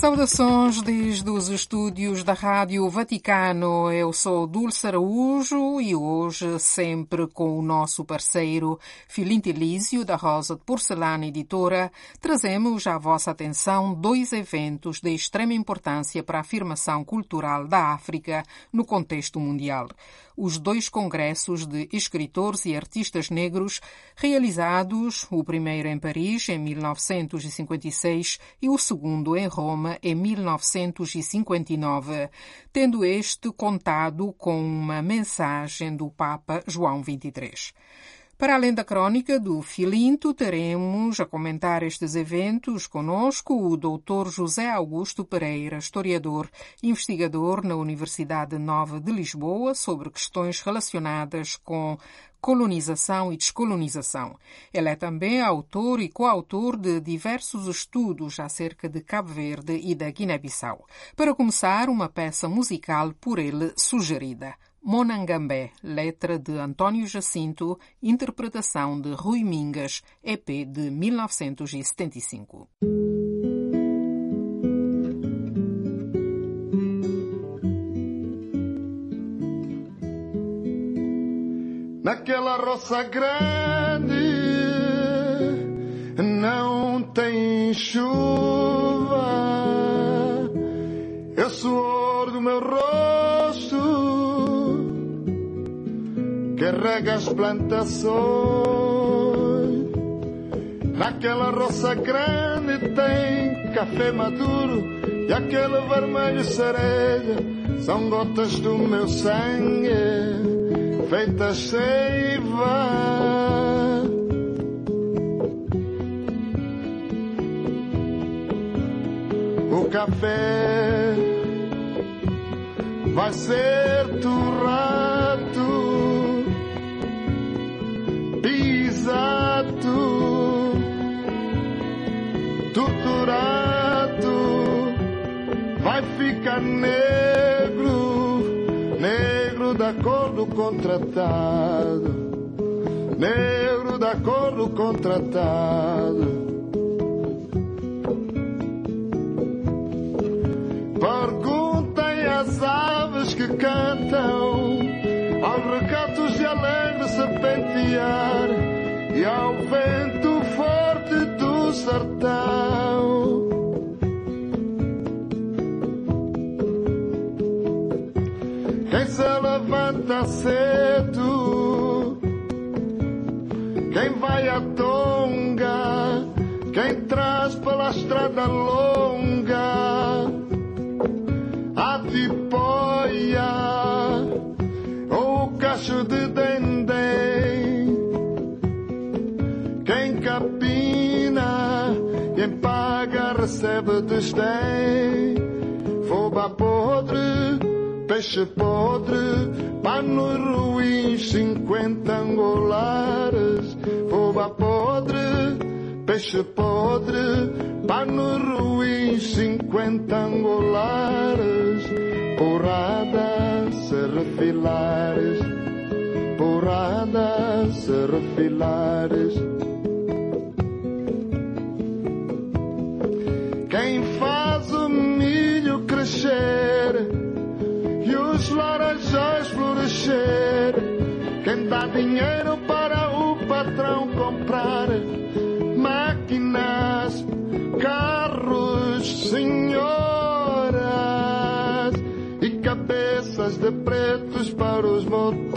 Saudações desde os estúdios da Rádio Vaticano. Eu sou Dulce Araújo e hoje, sempre com o nosso parceiro Filinto Elísio, da Rosa de Porcelana Editora, trazemos à vossa atenção dois eventos de extrema importância para a afirmação cultural da África no contexto mundial os dois congressos de escritores e artistas negros realizados, o primeiro em Paris em 1956 e o segundo em Roma em 1959, tendo este contado com uma mensagem do Papa João XXIII. Para além da crônica do Filinto, teremos a comentar estes eventos conosco o Dr. José Augusto Pereira, historiador investigador na Universidade Nova de Lisboa sobre questões relacionadas com colonização e descolonização. Ele é também autor e coautor de diversos estudos acerca de Cabo Verde e da Guiné-Bissau. Para começar, uma peça musical por ele sugerida. Monangambé, letra de António Jacinto, interpretação de Rui Mingas, EP de 1975. Naquela roça grande não tem chuva, é o suor do meu rosto que rega as plantações. Naquela roça grande tem café maduro e aquele vermelho cereja são gotas do meu sangue feitas seiva. O café vai ser torrado, pisado, torturado, vai ficar negro da cor do contratado, negro da cor do contratado. Perguntem às aves que cantam, aos recatos de alegre serpentear e ao vento forte do sertão. Levanta cedo, quem vai à tonga, quem traz pela estrada longa a tipóia ou o cacho de dendém. Quem capina, quem paga recebe desdém. Foba podre, peixe podre, panos ruins, cinquenta angolares. Foba podre, peixe podre, panos ruins, cinquenta angolares. Porrada, serrafilares, porrada, serrafilares. Quem faz o milho crescer os laranjais florescer, quem dá dinheiro para o patrão comprar máquinas, carros, senhoras e cabeças de pretos para os motores.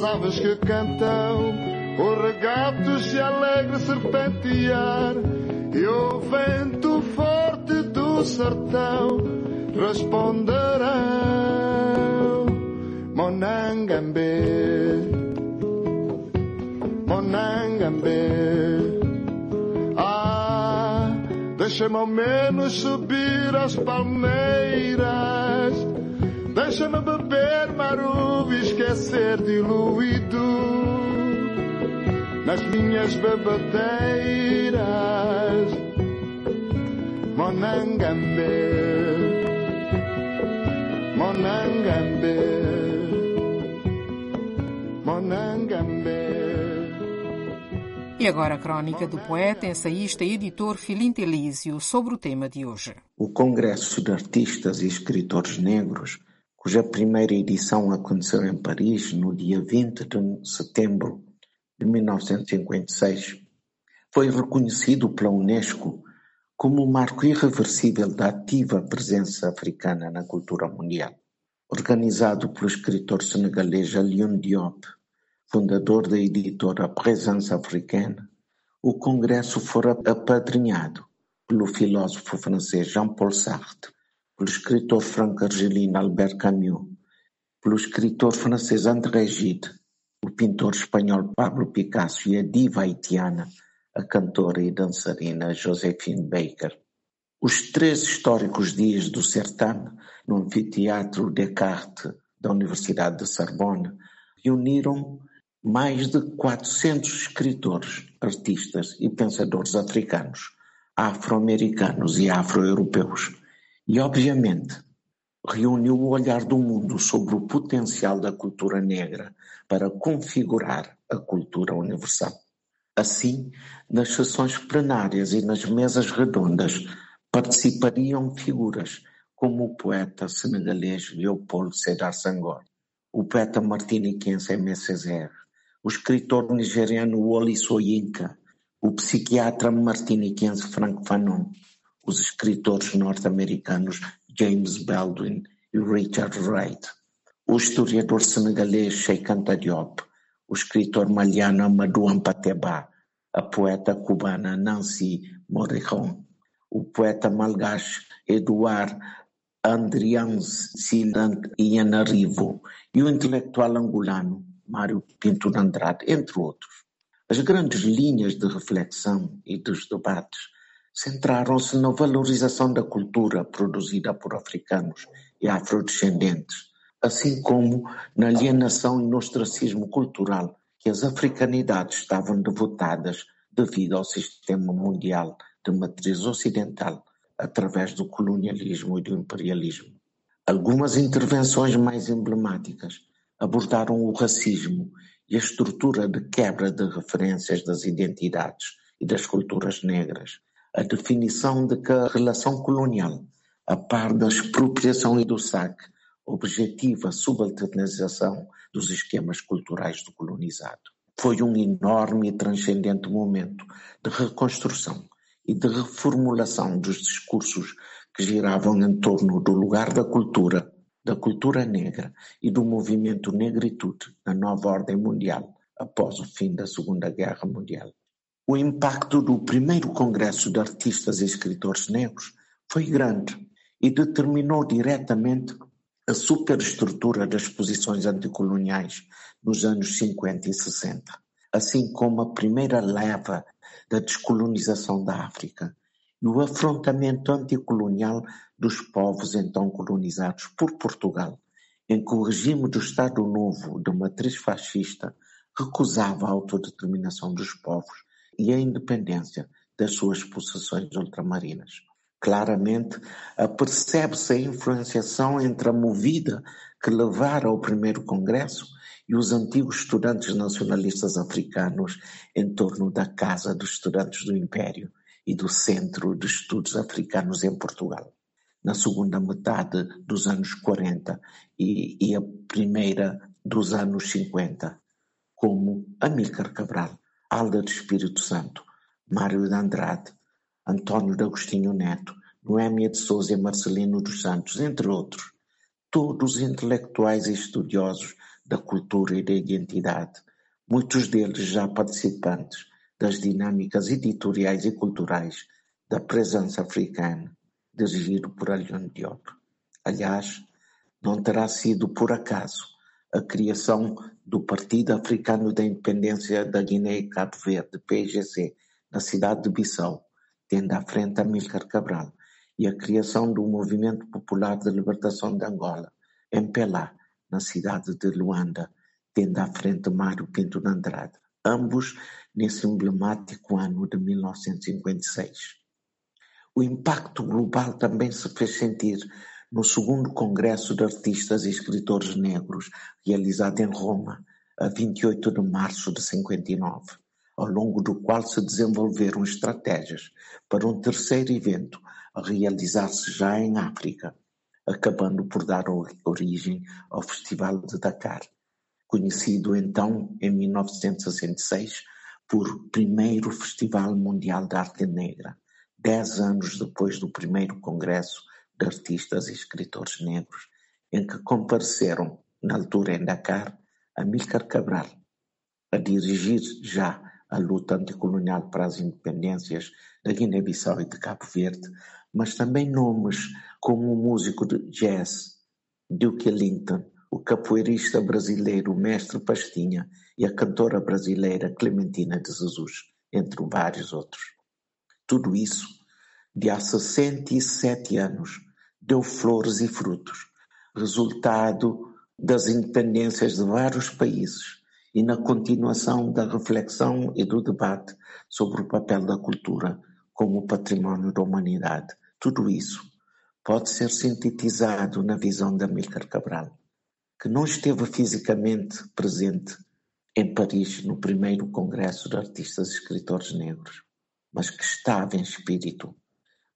As aves que cantam, os regatos de alegre serpentear, e o vento forte do sertão responderão. Monangambe, Monangambe, Deixa-me ao menos subir as palmeiras. Deixa-me beber maruva e esquecer diluído nas minhas bebedeiras. Monangambe, Monangambe, Monangambe. E agora a crónica do poeta, ensaísta e editor Filinto Elísio sobre o tema de hoje. O Congresso de Artistas e Escritores Negros, cuja primeira edição aconteceu em Paris no dia 20 de setembro de 1956, foi reconhecido pela Unesco como um marco irreversível da ativa presença africana na cultura mundial. Organizado pelo escritor senegalês Alioune Diop, fundador da editora Présence Africaine, o congresso fora apadrinhado pelo filósofo francês Jean-Paul Sartre, pelo escritor franco-argelino Albert Camus, pelo escritor francês André Gide, o pintor espanhol Pablo Picasso e a diva haitiana, a cantora e dançarina Josephine Baker. Os três históricos dias do certame, no anfiteatro Descartes da Universidade de Sorbonne, reuniram mais de quatrocentos escritores, artistas e pensadores africanos, afro-americanos e afro-europeus, e obviamente reuniu o olhar do mundo sobre o potencial da cultura negra para configurar a cultura universal. Assim, nas sessões plenárias e nas mesas redondas participariam figuras como o poeta senegalês Leopoldo Sédar Senghor, o poeta martiniquense Aimé Césaire, o escritor nigeriano Wole Soyinka, o psiquiatra martiniquense Frank Fanon, os escritores norte-americanos James Baldwin e Richard Wright, o historiador senegalês Sheikh Anta Diop, o escritor maliano Amadou Ampateba, a poeta cubana Nancy Morricone, o poeta malgache Eduard Andrians Silant Ianarivo e o intelectual angolano Mário Pinto de Andrade, entre outros. As grandes linhas de reflexão e dos debates centraram-se na valorização da cultura produzida por africanos e afrodescendentes, assim como na alienação e no ostracismo cultural que as africanidades estavam devotadas devido ao sistema mundial de matriz ocidental através do colonialismo e do imperialismo. Algumas intervenções mais emblemáticas abordaram o racismo e a estrutura de quebra de referências das identidades e das culturas negras, a definição de que a relação colonial, a par da expropriação e do saque, objetiva a subalternização dos esquemas culturais do colonizado. Foi um enorme e transcendente momento de reconstrução e de reformulação dos discursos que giravam em torno do lugar da cultura da cultura negra e do movimento negritude na nova ordem mundial após o fim da Segunda Guerra Mundial. O impacto do primeiro Congresso de Artistas e Escritores Negros foi grande e determinou diretamente a superestrutura das posições anticoloniais nos anos 50 e 60, assim como a primeira leva da descolonização da África e o afrontamento anticolonial dos povos então colonizados por Portugal, em que o regime do Estado Novo, de matriz fascista, recusava a autodeterminação dos povos e a independência das suas possessões ultramarinas. Claramente, apercebe-se a influenciação entre a movida que levara ao primeiro congresso e os antigos estudantes nacionalistas africanos em torno da Casa dos Estudantes do Império e do Centro de Estudos Africanos em Portugal na segunda metade dos anos 40 e, e a primeira dos anos 50, como Amílcar Cabral, Alda de Espírito Santo, Mário de Andrade, António de Agostinho Neto, Noémia de Souza e Marcelino dos Santos, entre outros, todos intelectuais e estudiosos da cultura e da identidade, muitos deles já participantes das dinâmicas editoriais e culturais da presença africana dirigido por Alioune Diop. Aliás, não terá sido por acaso a criação do Partido Africano da Independência da Guiné e Cabo Verde, PIGC, na cidade de Bissau, tendo à frente Amílcar Cabral, e a criação do Movimento Popular de Libertação de Angola, MPLA, na cidade de Luanda, tendo à frente Mário Pinto de Andrade, ambos nesse emblemático ano de 1956. O impacto global também se fez sentir no segundo Congresso de Artistas e Escritores Negros, realizado em Roma, a 28 de março de 59, ao longo do qual se desenvolveram estratégias para um terceiro evento a realizar-se já em África, acabando por dar origem ao Festival de Dakar, conhecido então em 1966 por Primeiro Festival Mundial de Arte Negra, dez anos depois do primeiro Congresso de Artistas e Escritores Negros, em que compareceram, na altura em Dakar, Amílcar Cabral, a dirigir já a luta anticolonial para as independências da Guiné-Bissau e de Cabo Verde, mas também nomes como o músico de jazz Duke Ellington, o capoeirista brasileiro Mestre Pastinha e a cantora brasileira Clementina de Jesus, entre vários outros. Tudo isso, de há sessenta e sete anos, deu flores e frutos, resultado das independências de vários países e na continuação da reflexão e do debate sobre o papel da cultura como património da humanidade. Tudo isso pode ser sintetizado na visão de Amílcar Cabral, que não esteve fisicamente presente em Paris no primeiro Congresso de Artistas e Escritores Negros, mas que estava em espírito,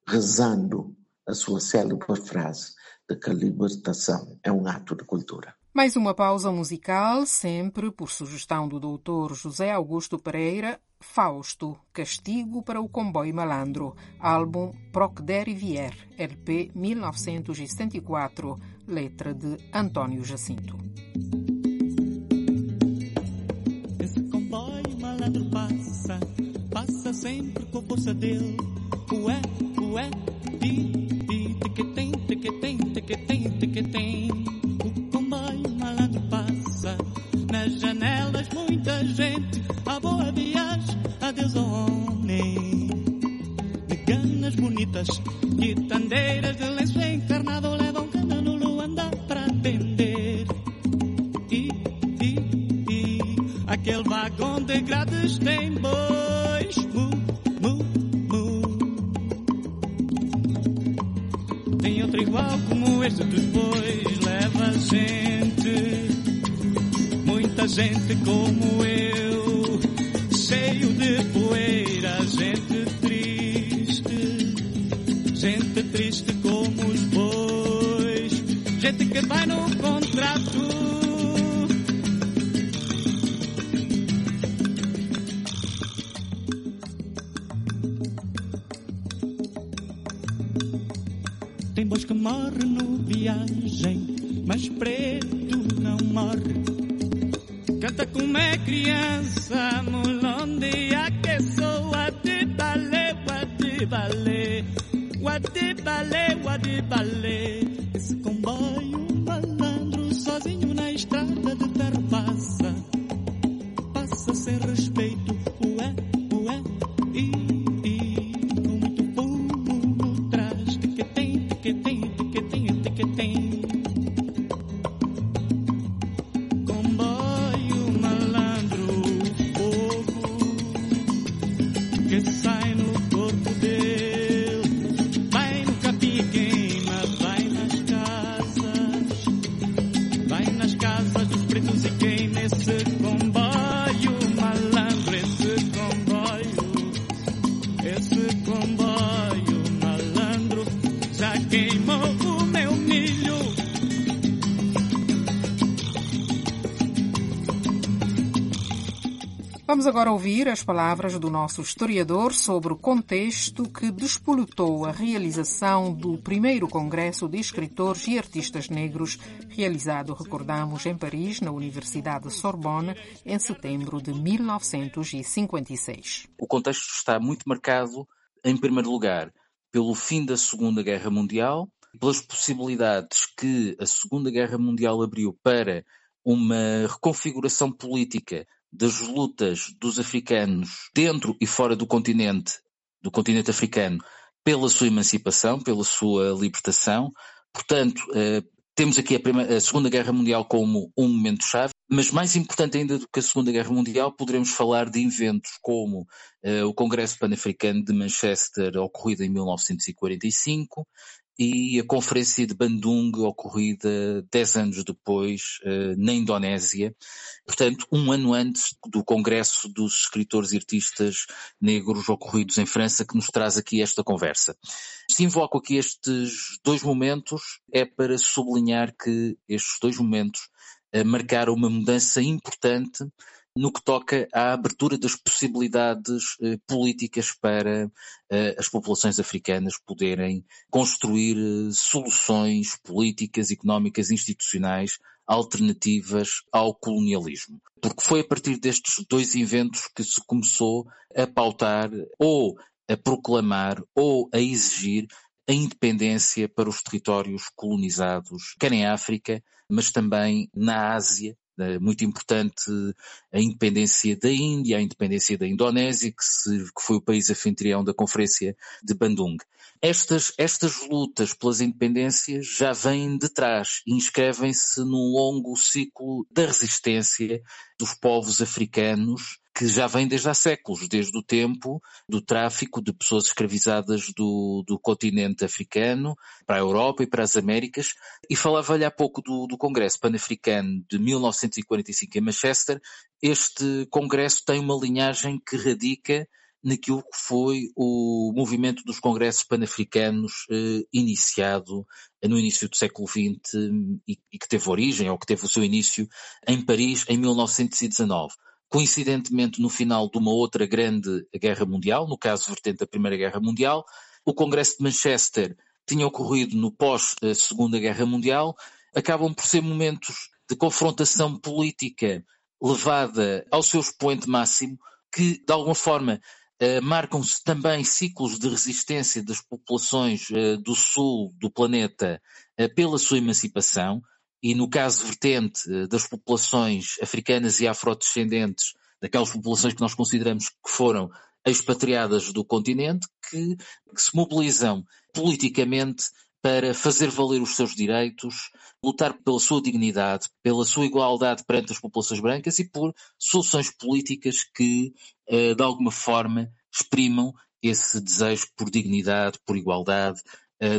rezando a sua célebre frase de que a libertação é um ato de cultura. Mais uma pausa musical, sempre por sugestão do doutor José Augusto Pereira, Fausto, Castigo para o Comboio Malandro, álbum Procder Vier, LP 1974, letra de António Jacinto. Esse comboio malandro passa, passa sempre com a força dele. Ué, ué, tequetem, tequetem, tequetem. O comboio malandro passa, nas janelas muita gente. A boa viagem, adeus homem. De ganas bonitas, quitandeiras de lenço encarnado levam cada no Luanda para atender. E, e, e, aquele vagão de grades tem bois. Mu, mu, mu. Tem outro igual como este dos bois, leva gente. Muita gente como eu, cheio de poeira, gente triste, gente triste como os bois, gente que vai no contrato. Canta como é criança, mulondia que sou adibale, adibale, adibale, adibale. Esse comboio malandro sozinho na estrada de terra passa, passa sem respeito, Vamos agora ouvir as palavras do nosso historiador sobre o contexto que despoletou a realização do primeiro Congresso de Escritores e Artistas Negros, realizado, recordamos, em Paris, na Universidade Sorbonne, em setembro de 1956. O contexto está muito marcado, em primeiro lugar, pelo fim da Segunda Guerra Mundial, pelas possibilidades que a Segunda Guerra Mundial abriu para uma reconfiguração política das lutas dos africanos dentro e fora do continente do continente africano pela sua emancipação, pela sua libertação. Portanto, eh, temos aqui a, primeira, a, Segunda Guerra Mundial como um momento-chave, mas mais importante ainda do que a Segunda Guerra Mundial, poderemos falar de eventos como uh, o Congresso Pan-Africano de Manchester, ocorrido em 1945, e a Conferência de Bandung, ocorrida dez anos depois, uh, na Indonésia, portanto, um ano antes do Congresso dos Escritores e Artistas Negros ocorridos em França, que nos traz aqui esta conversa. Se invoco aqui estes dois momentos, é para sublinhar que estes dois momentos uh, marcaram uma mudança importante no que toca à abertura das possibilidades eh, políticas para eh, as populações africanas poderem construir eh, soluções políticas, económicas, institucionais alternativas ao colonialismo. Porque foi a partir destes dois eventos que se começou a pautar ou a proclamar ou a exigir a independência para os territórios colonizados, quer em África, mas também na Ásia é muito importante a independência da Índia, a independência da Indonésia, que, se, que foi o país anfitrião da Conferência de Bandung. Estas, estas lutas pelas independências já vêm de trás e inscrevem-se num longo ciclo da resistência dos povos africanos que já vem desde há séculos, desde o tempo do tráfico de pessoas escravizadas do, do continente africano para a Europa e para as Américas. E falava-lhe há pouco do, do Congresso Pan-Africano de 1945 em Manchester. Este Congresso tem uma linhagem que radica naquilo que foi o movimento dos congressos panafricanos eh, iniciado no início do século XX e, e, que teve origem, ou que teve o seu início, em Paris em 1919 coincidentemente no final de uma outra grande guerra mundial, no caso vertente da Primeira Guerra Mundial. O Congresso de Manchester tinha ocorrido no pós-Segunda Guerra Mundial. Acabam por ser momentos de confrontação política levada ao seu expoente máximo, que de alguma forma Uh, marcam-se também ciclos de resistência das populações uh, do sul do planeta uh, pela sua emancipação e no caso vertente eh, das populações africanas e afrodescendentes, daquelas populações que nós consideramos que foram expatriadas do continente, que, que se mobilizam politicamente para fazer valer os seus direitos, lutar pela sua dignidade, pela sua igualdade perante as populações brancas e por soluções políticas que, eh, de alguma forma, exprimam esse desejo por dignidade, por igualdade,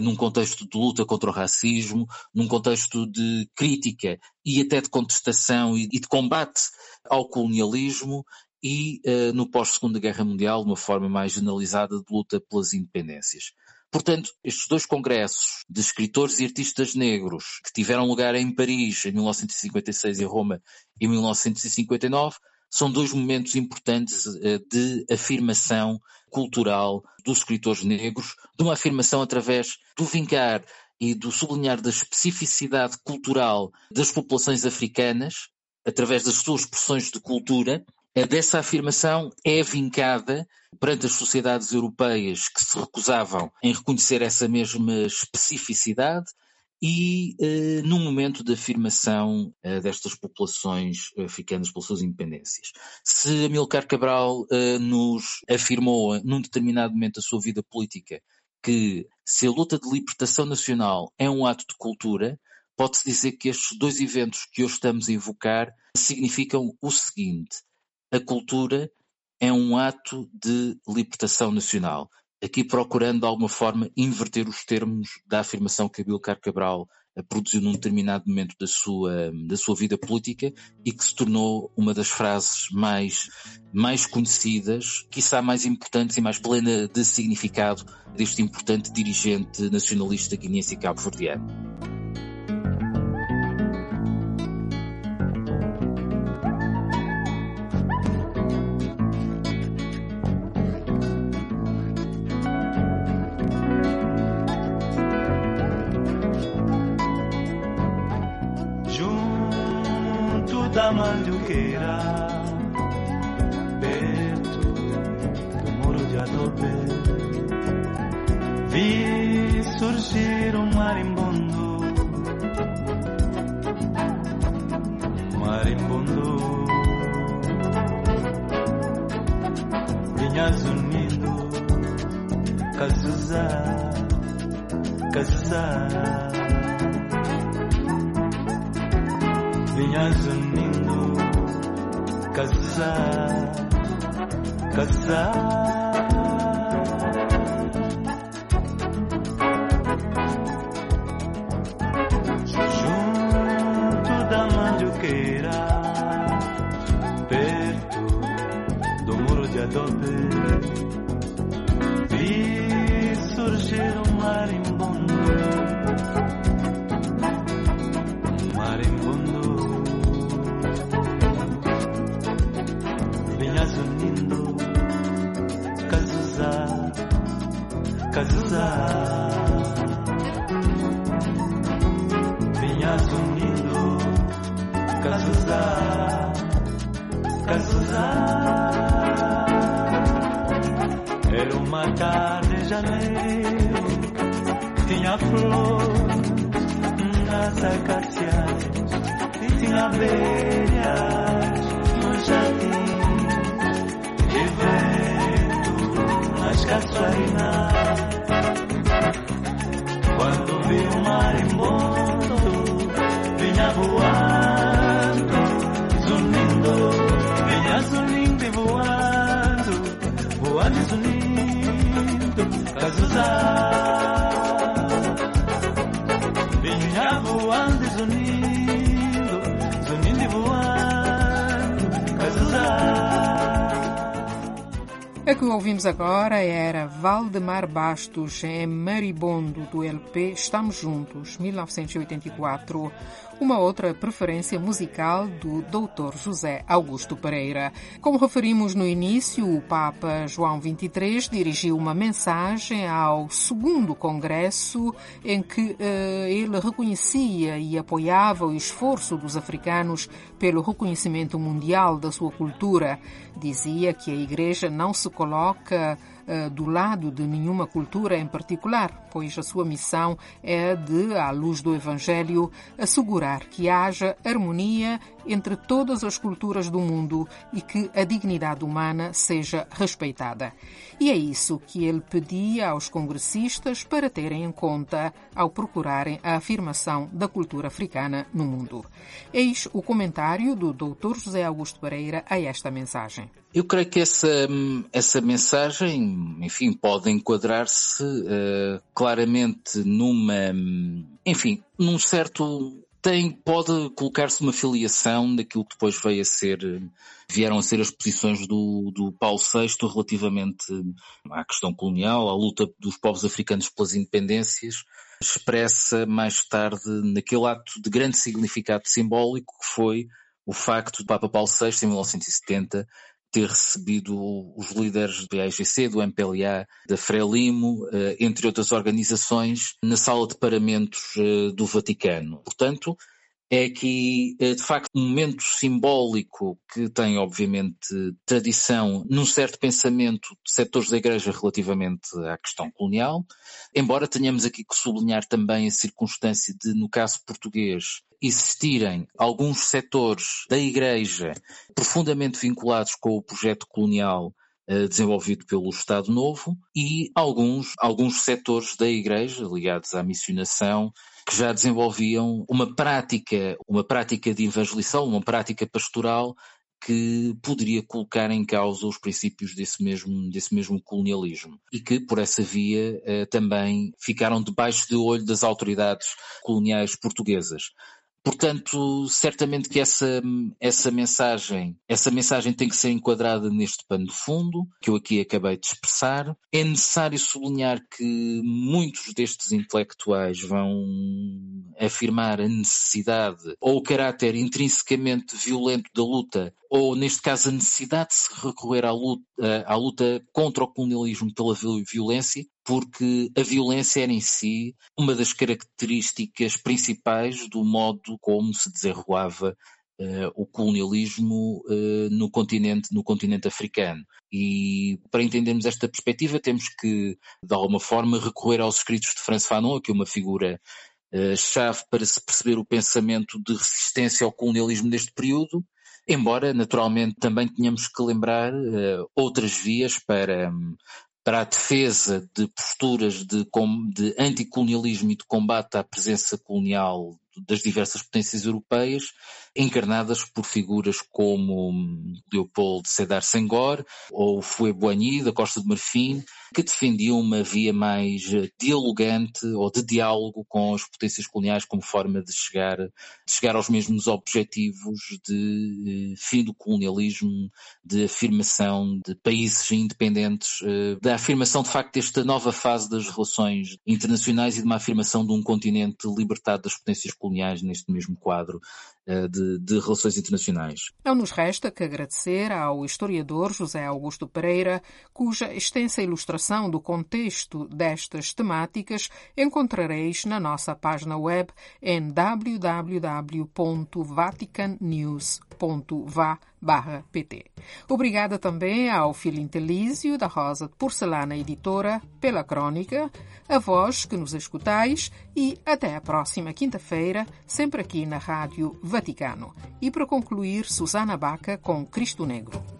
num contexto de luta contra o racismo, num contexto de crítica e até de contestação e, de combate ao colonialismo e uh, no pós-Segunda Guerra Mundial de uma forma mais generalizada de luta pelas independências. Portanto, estes dois congressos de escritores e artistas negros que tiveram lugar em Paris em 1956 e Roma em 1959 são dois momentos importantes uh, de afirmação cultural dos escritores negros, de uma afirmação através do vincar e do sublinhar da especificidade cultural das populações africanas, através das suas expressões de cultura, dessa afirmação é vincada perante as sociedades europeias que se recusavam em reconhecer essa mesma especificidade e uh, num momento de afirmação uh, destas populações africanas pelas suas independências. Se Amilcar Cabral uh, nos afirmou num determinado momento da sua vida política que se a luta de libertação nacional é um ato de cultura, pode-se dizer que estes dois eventos que hoje estamos a invocar significam o seguinte: a cultura é um ato de libertação nacional aqui procurando de alguma forma inverter os termos da afirmação que Amilcar Cabral eh, produziu num determinado momento da sua, da sua vida política e que se tornou uma das frases mais, mais conhecidas, quiçá mais importantes e mais plena de significado deste importante dirigente nacionalista guineense e cabo-verdiano. surgir um marimbondo. Marimbondo. Vinhas unindo. Cazuza. Cazuza. Vinhas unindo. Cazuza. Cazuza. Vinha zunindo, Cazuza, Cazuza. Vinha zunindo, Cazuza, Cazuza. Era uma tarde de janeiro, tinha flor nas acácias e tinha abelhas caçoarinas. Quando vi o marimbondo, vinha voando, zunindo, vinha zunindo e voando, voando e zunindo, Cazuza. Vinha voando e zunindo, A que ouvimos agora era Valdemar Bastos em Maribondo do LP Estamos Juntos, 1984, uma outra preferência musical do Dr. José Augusto Pereira. Como referimos no início, o Papa João XXIII dirigiu uma mensagem ao segundo congresso em que eh, ele reconhecia e apoiava o esforço dos africanos pelo reconhecimento mundial da sua cultura. Dizia que a Igreja não se coloca uh, do lado de nenhuma cultura em particular, pois a sua missão é de, à luz do Evangelho, assegurar que haja harmonia entre todas as culturas do mundo e que a dignidade humana seja respeitada. E é isso que ele pedia aos congressistas para terem em conta ao procurarem a afirmação da cultura africana no mundo. Eis o comentário do Dr. José Augusto Pereira a esta mensagem. Eu creio que essa, essa mensagem, enfim, pode enquadrar-se uh, claramente numa, enfim, num certo tem, pode colocar-se uma filiação daquilo que depois veio a ser, vieram a ser as posições do, do Paulo VI relativamente à questão colonial, à luta dos povos africanos pelas independências, expressa mais tarde naquele ato de grande significado simbólico que foi o facto do Papa Paulo VI, em 1970, ter recebido os líderes do AIGC, do MPLA, da Frelimo, entre outras organizações, na sala de paramentos do Vaticano. Portanto, é aqui, de facto, um momento simbólico que tem, obviamente, tradição num certo pensamento de setores da Igreja relativamente à questão colonial, embora tenhamos aqui que sublinhar também a circunstância de, no caso português, existirem alguns setores da Igreja profundamente vinculados com o projeto colonial uh, desenvolvido pelo Estado Novo e alguns, alguns setores da Igreja ligados à missionação que já desenvolviam uma prática, uma prática de evangelização, uma prática pastoral que poderia colocar em causa os princípios desse mesmo, desse mesmo colonialismo e que, por essa via, eh, também ficaram debaixo de olho das autoridades coloniais portuguesas. Portanto, certamente que essa, essa mensagem, essa mensagem tem que ser enquadrada neste pano de fundo, que eu aqui acabei de expressar. É necessário sublinhar que muitos destes intelectuais vão afirmar a necessidade ou o caráter intrinsecamente violento da luta, ou neste caso a necessidade de se recorrer à luta, à luta contra o colonialismo pela violência, porque a violência era em si uma das características principais do modo como se desenrolava uh, o colonialismo uh, no, continente, no continente africano. E para entendermos esta perspectiva temos que, de alguma forma, recorrer aos escritos de Franz Fanon, que é uma figura uh, chave para se perceber o pensamento de resistência ao colonialismo neste período, embora naturalmente também tenhamos que lembrar outras vias para, para a defesa de posturas de, de anticolonialismo e de combate à presença colonial das diversas potências europeias, encarnadas por figuras como Leopoldo Sedar Senghor ou Fouet Boigny, da Costa de Marfim, que defendiam uma via mais dialogante ou de diálogo com as potências coloniais como forma de chegar, de chegar aos mesmos objetivos de eh, fim do colonialismo, de afirmação de países independentes, eh, da afirmação de facto desta nova fase das relações internacionais e de uma afirmação de um continente libertado das potências coloniais neste mesmo quadro. eh, de, de, relações internacionais. Não nos resta que agradecer ao historiador José Augusto Pereira, cuja extensa ilustração do contexto destas temáticas encontrareis na nossa página web em www.vaticannews.va pt. Obrigada também ao Filintelísio da Rosa de Porcelana Editora pela crónica, a vós que nos escutais e até a próxima quinta-feira, sempre aqui na Rádio Vaticano. E para concluir, Susana Baca com Cristo Negro.